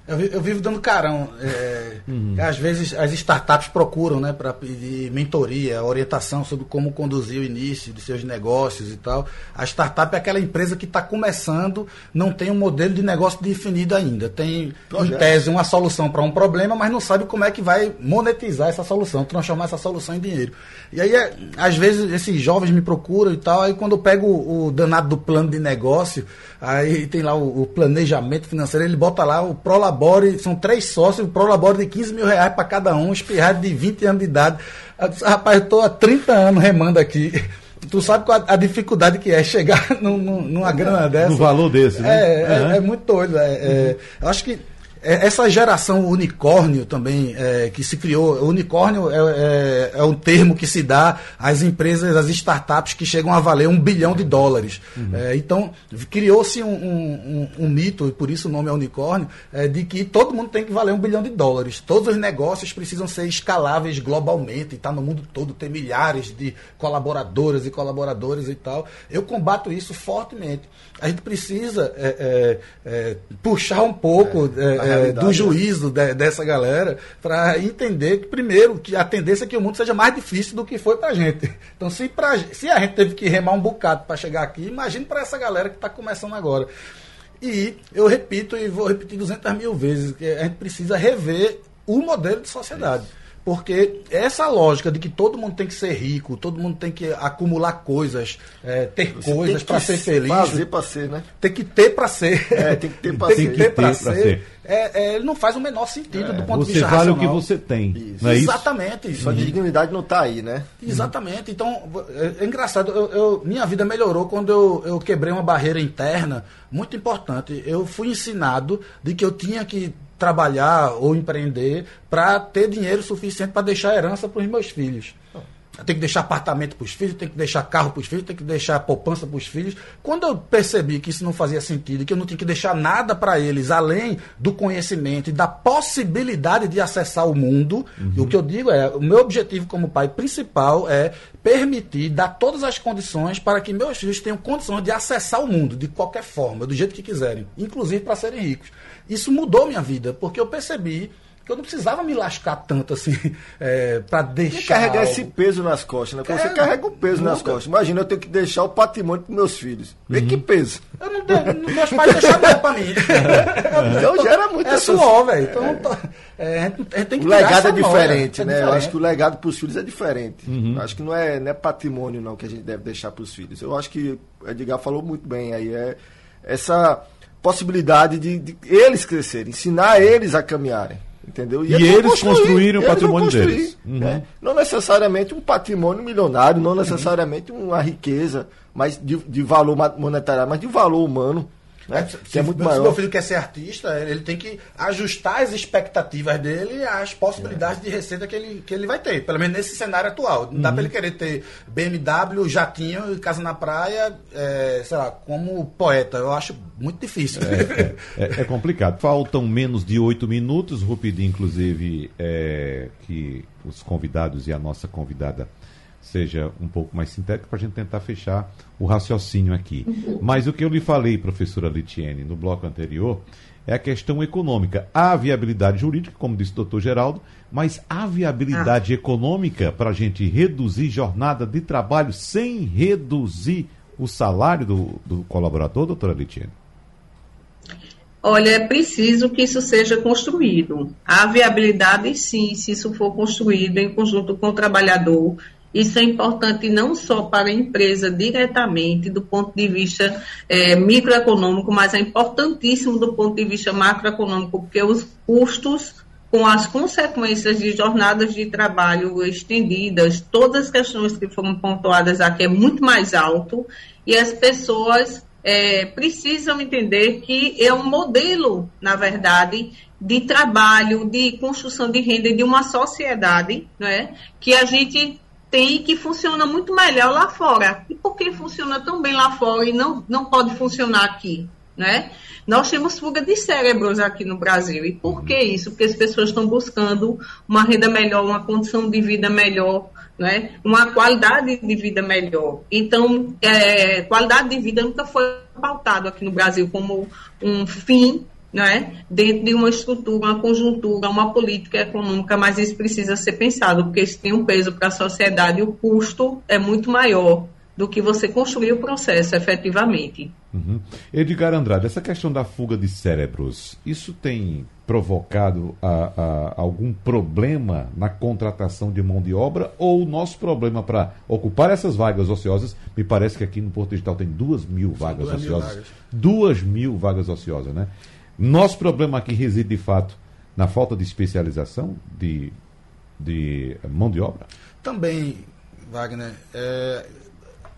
eu, eu, vivo dando carão. É, uhum. Às vezes as startups procuram né, para pedir mentoria, orientação sobre como conduzir o início de seus negócios e tal. A startup é aquela empresa que está começando, não tem um modelo de negócio definido ainda. Tem, Projeto. em tese, uma solução para um problema, mas não sabe como é que vai monetizar essa solução, transformar essa solução em dinheiro. E aí, é, às vezes, esses jovens me procuram e tal, aí quando eu pego o, o danado do plano de negócio, aí tem lá o, o planejamento financeiro, ele bota lá o Prolabore são três sócios, o Prolabore de 15 mil reais para cada um, espirrado de 20 anos de idade. Rapaz, eu estou há 30 anos remando aqui. [laughs] Tu sabe qual a, a dificuldade que é chegar [laughs] num, numa grana dessa? No valor desse, né? É, uhum. é, é muito doido. É, é, eu acho que é, essa geração unicórnio também é, que se criou, unicórnio é, é, é, um termo que se dá às empresas, às startups que chegam a valer um bilhão de dólares. Uhum. É, então, criou-se um, um, um, um, mito, e por isso o nome é unicórnio, é, de que todo mundo tem que valer um bilhão de dólares. Todos os negócios precisam ser escaláveis globalmente, está no mundo todo, ter milhares de colaboradoras e colaboradores e tal. Eu combato isso fortemente. A gente precisa é, puxar um pouco é, do né? juízo de, dessa galera para entender que, primeiro, que a tendência é que o mundo seja mais difícil do que foi para a gente. Então, se, pra, se a gente teve que remar um bocado para chegar aqui, imagine para essa galera que está começando agora. E eu repito e vou repetir 200 mil vezes que a gente precisa rever o modelo de sociedade. Porque essa lógica de que todo mundo tem que ser rico, todo mundo tem que acumular coisas, é, ter Você coisas para ser feliz. Fazer para ser, né? Tem que ter para ser. É, tem que ter para [laughs] ser. Tem que ter para ser. ser. É, é, não faz o menor sentido é. do ponto você de vista vale racional. o que você tem. Isso. Não é Exatamente. Isso. Sua dignidade não está aí, né? Exatamente. Então, é, é engraçado. Eu, eu, minha vida melhorou quando eu, eu quebrei uma barreira interna muito importante. Eu fui ensinado de que eu tinha que trabalhar ou empreender para ter dinheiro suficiente para deixar herança para os meus filhos. Tem que deixar apartamento para os filhos, tem que deixar carro para os filhos, tem que deixar poupança para os filhos. Quando eu percebi que isso não fazia sentido, que eu não tinha que deixar nada para eles além do conhecimento e da possibilidade de acessar o mundo, uhum. o que eu digo é: o meu objetivo como pai principal é permitir, dar todas as condições para que meus filhos tenham condições de acessar o mundo de qualquer forma, do jeito que quiserem, inclusive para serem ricos. Isso mudou minha vida, porque eu percebi que eu não precisava me lascar tanto assim [laughs] é, para deixar. E carregar algo. esse peso nas costas, né? Quando você carrega o peso nas costas. Imagina eu tenho que deixar o patrimônio para meus filhos. Vê uhum. que peso. Eu não tenho, meus pais deixaram nada para mim. [laughs] então gera muito É suor, velho. Então, é. é, a gente tem que O legado é diferente, é né? Diferente. Eu acho que o legado para os filhos é diferente. Uhum. Acho que não é, não é patrimônio não que a gente deve deixar para os filhos. Eu acho que o Edgar falou muito bem aí. É essa possibilidade de, de eles crescerem, ensinar eles a caminharem. Entendeu? E, e eles construíram o patrimônio deles. Uhum. Né? Não necessariamente um patrimônio milionário, não necessariamente uma riqueza, mas de, de valor monetário, mas de valor humano. Né? É, se, que é muito se maior. meu filho quer ser artista, ele tem que ajustar as expectativas dele às possibilidades é. de receita que ele, que ele vai ter. Pelo menos nesse cenário atual. Não uhum. dá para ele querer ter BMW, jatinho, casa na praia, é, sei lá, como poeta. Eu acho muito difícil. É, é, é, é complicado. Faltam menos de oito minutos. Vou pedir, inclusive, é, que os convidados e a nossa convidada seja um pouco mais sintético para a gente tentar fechar o raciocínio aqui. Mas o que eu lhe falei, professora Litiene, no bloco anterior, é a questão econômica. Há viabilidade jurídica, como disse o doutor Geraldo, mas há viabilidade ah. econômica para a gente reduzir jornada de trabalho sem reduzir o salário do, do colaborador, doutora Litiene? Olha, é preciso que isso seja construído. Há viabilidade, sim, se isso for construído em conjunto com o trabalhador, isso é importante não só para a empresa diretamente, do ponto de vista é, microeconômico, mas é importantíssimo do ponto de vista macroeconômico, porque os custos com as consequências de jornadas de trabalho estendidas, todas as questões que foram pontuadas aqui é muito mais alto e as pessoas é, precisam entender que é um modelo, na verdade, de trabalho, de construção de renda de uma sociedade, não é? que a gente tem que funciona muito melhor lá fora. E por que funciona tão bem lá fora e não, não pode funcionar aqui? Né? Nós temos fuga de cérebros aqui no Brasil. E por que isso? Porque as pessoas estão buscando uma renda melhor, uma condição de vida melhor, né? uma qualidade de vida melhor. Então, é, qualidade de vida nunca foi pautado aqui no Brasil como um fim não é? dentro de uma estrutura, uma conjuntura, uma política econômica, mas isso precisa ser pensado, porque isso tem um peso para a sociedade e o custo é muito maior do que você construir o processo efetivamente. Uhum. Edgar Andrade, essa questão da fuga de cérebros, isso tem provocado a, a, algum problema na contratação de mão de obra ou o nosso problema para ocupar essas vagas ociosas, me parece que aqui no Porto Digital tem duas mil vagas duas ociosas. Mil vagas. Duas mil vagas ociosas, né? Nosso problema aqui reside, de fato, na falta de especialização de, de mão de obra? Também, Wagner. É,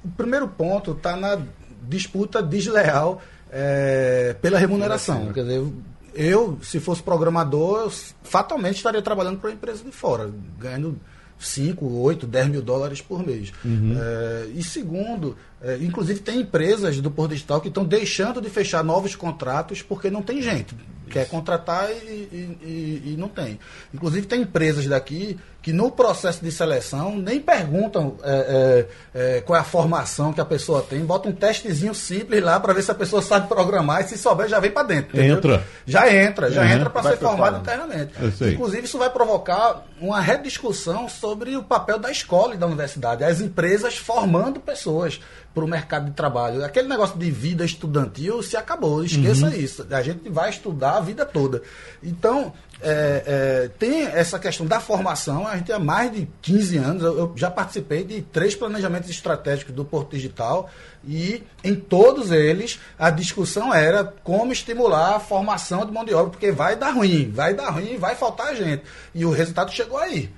o primeiro ponto está na disputa desleal é, pela remuneração. Quer dizer, eu, se fosse programador, eu, fatalmente estaria trabalhando para uma empresa de fora, ganhando 5, 8, 10 mil dólares por mês. Uhum. É, e segundo, é, inclusive tem empresas do Porto Digital que estão deixando de fechar novos contratos porque não tem gente. Quer contratar e, e, e, e, não tem. Inclusive tem empresas daqui que no processo de seleção nem perguntam é, é, é qual é a formação que a pessoa tem, bota um testezinho simples lá para ver se a pessoa sabe programar e se souber já vem para dentro. Entendeu? Entra. Já entra, já uhum. entra para ser formado internamente. Inclusive isso vai provocar uma rediscussão sobre o papel da escola e da universidade, as empresas formando pessoas para o mercado de trabalho. Aquele negócio de vida estudantil se acabou, esqueça uhum. isso. A gente vai estudar a vida toda. Então, é, é, tem essa questão da formação. A gente há mais de 15 anos, eu, eu, já participei de três planejamentos estratégicos do Porto Digital e em todos eles a discussão era como estimular a formação de mão de obra, porque vai dar ruim, vai dar ruim, vai faltar gente. E o resultado chegou aí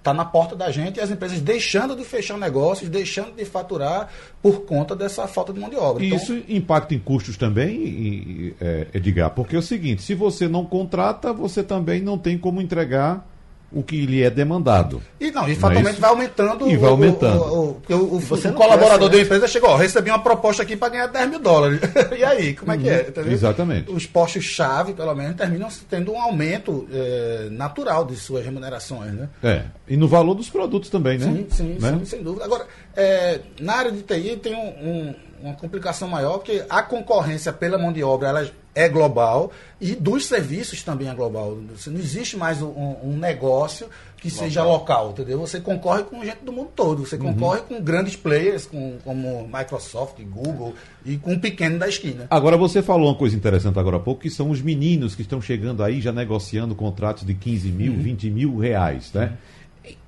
está na porta da gente e as empresas deixando de fechar negócios, deixando de faturar por conta dessa falta de mão de obra. E então, isso impacta em custos também, é, Edgar, porque é o seguinte, se você não contrata, você também não tem como entregar o que lhe é demandado. E não, e fatalmente vai aumentando. E vai aumentando. O, o, o, o colaborador da empresa chegou, ó, recebi uma proposta aqui para ganhar 10 mil dólares. [laughs] e aí, como é que é? Uhum. Entendeu? Exatamente. Os postos-chave, pelo menos, terminam tendo um aumento é, natural de suas remunerações, né? É. E no valor dos produtos também, né? Sim, sim, né? sim sem dúvida. Agora, é, na área de TI tem um, um, uma complicação maior, porque a concorrência pela mão de obra, ela é global e dos serviços também é global. Não existe mais um, um negócio que global. seja local, entendeu? Você concorre com gente do mundo todo. Você uhum. concorre com grandes players, com, como Microsoft, Google e com o pequeno da esquina. Agora, você falou uma coisa interessante agora há pouco, que são os meninos que estão chegando aí já negociando contratos de 15 mil, uhum. 20 mil reais, né?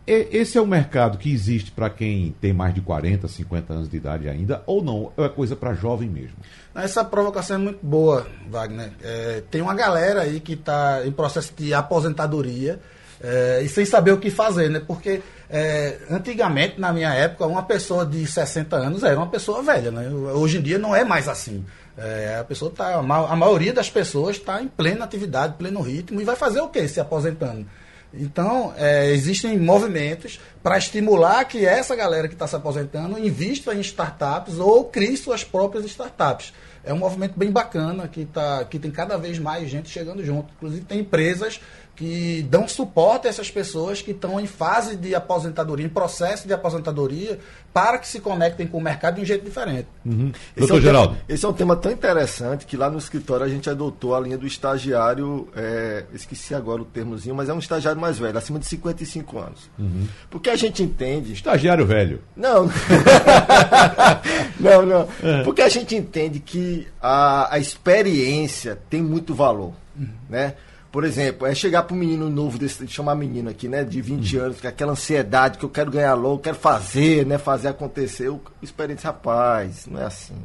Esse é o mercado que existe para quem tem mais de 40, 50 anos de idade ainda, ou não? É coisa para jovem mesmo? Essa provocação é muito boa, Wagner. É, tem uma galera aí que está em processo de aposentadoria é, e sem saber o que fazer, né? Porque é, antigamente, na minha época, uma pessoa de 60 anos era uma pessoa velha, né? Hoje em dia não é mais assim. É, a pessoa tá, a maioria das pessoas está em plena atividade, pleno ritmo e vai fazer o que se aposentando? Então, é, existem movimentos para estimular que essa galera que está se aposentando invista em startups ou crie suas próprias startups. É um movimento bem bacana que, tá, que tem cada vez mais gente chegando junto. Inclusive, tem empresas que dão suporte a essas pessoas que estão em fase de aposentadoria, em processo de aposentadoria, para que se conectem com o mercado de um jeito diferente. Uhum. Doutor é um Geraldo. Tema, esse é um tema tão interessante que lá no escritório a gente adotou a linha do estagiário, é, esqueci agora o termozinho, mas é um estagiário mais velho, acima de 55 anos. Uhum. Porque a gente entende. Estagiário velho. Não. [laughs] não, não. É. Porque a gente entende que a, a experiência tem muito valor. Uhum. Né? Por exemplo, é chegar para um menino novo, desse, chamar menino aqui, né? De 20 uhum. anos, com aquela ansiedade que eu quero ganhar logo, quero fazer, né? Fazer acontecer. Eu, experiência, rapaz, não é assim.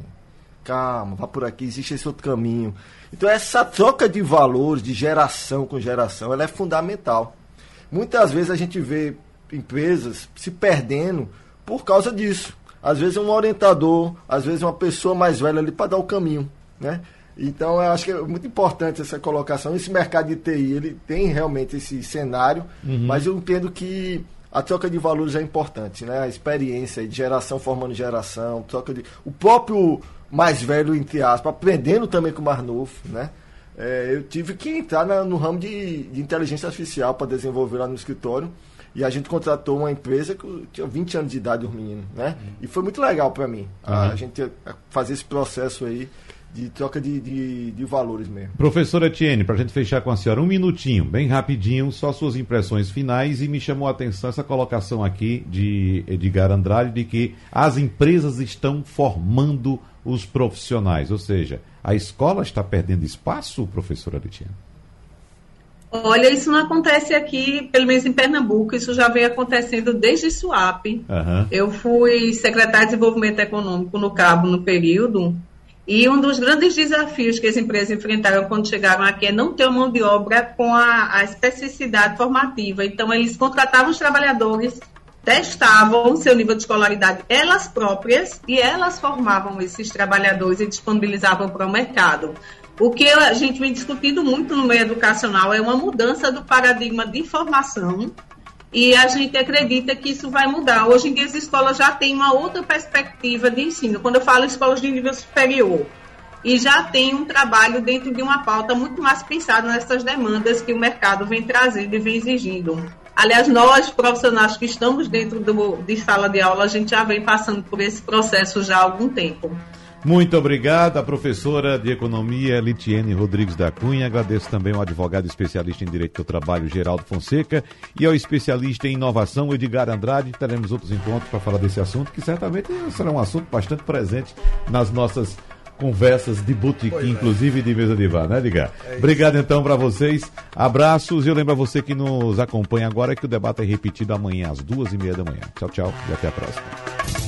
Calma, vá por aqui, existe esse outro caminho. Então essa troca de valores, de geração com geração, ela é fundamental. Muitas vezes a gente vê empresas se perdendo por causa disso. Às vezes é um orientador, às vezes é uma pessoa mais velha ali para dar o caminho, né? Então, eu acho que é muito importante essa colocação. Esse mercado de TI, ele tem realmente esse cenário, uhum. mas eu entendo que a troca de valores é importante, né? A experiência de geração formando geração, troca de... O próprio mais velho, entre aspas, aprendendo também com o mais novo, né? É, eu tive que entrar na, no ramo de, de inteligência artificial para desenvolver lá no escritório. E a gente contratou uma empresa que tinha 20 anos de idade, os meninos, né? Uhum. E foi muito legal para mim, uhum. a, a gente fazer esse processo aí de troca de, de, de, valores mesmo. Professora Etienne, para a gente fechar com a senhora, um minutinho, bem rapidinho, só suas impressões finais e me chamou a atenção essa colocação aqui de Edgar Andrade de que as empresas estão formando os profissionais, ou seja, a escola está perdendo espaço, professora Etienne? Olha, isso não acontece aqui, pelo menos em Pernambuco, isso já vem acontecendo desde SUAP. Uhum. Eu fui secretária de Desenvolvimento Econômico no Cabo no período, e um dos grandes desafios que as empresas enfrentaram quando chegaram aqui é não ter mão de obra com a, a especificidade formativa. Então, eles contratavam os trabalhadores, testavam seu nível de escolaridade elas próprias e elas formavam esses trabalhadores e disponibilizavam para o mercado. O que a gente vem discutindo muito no meio educacional é uma mudança do paradigma de formação e a gente acredita que isso vai mudar. Hoje em dia as escolas já têm uma outra perspectiva de ensino. Quando eu falo escolas de nível superior, e já tem um trabalho dentro de uma pauta muito mais pensado nessas demandas que o mercado vem trazendo e vem exigindo. Aliás, nós, profissionais que estamos dentro do, de sala de aula, a gente já vem passando por esse processo já há algum tempo. Muito obrigado à professora de Economia Litiene Rodrigues da Cunha. Agradeço também ao advogado especialista em Direito do Trabalho, Geraldo Fonseca, e ao especialista em Inovação, Edgar Andrade. Teremos outros encontros para falar desse assunto, que certamente será um assunto bastante presente nas nossas conversas de botequim, é. inclusive de mesa de bar, né, Edgar? É Obrigado então para vocês. Abraços. E eu lembro a você que nos acompanha agora que o debate é repetido amanhã às duas e meia da manhã. Tchau, tchau e até a próxima.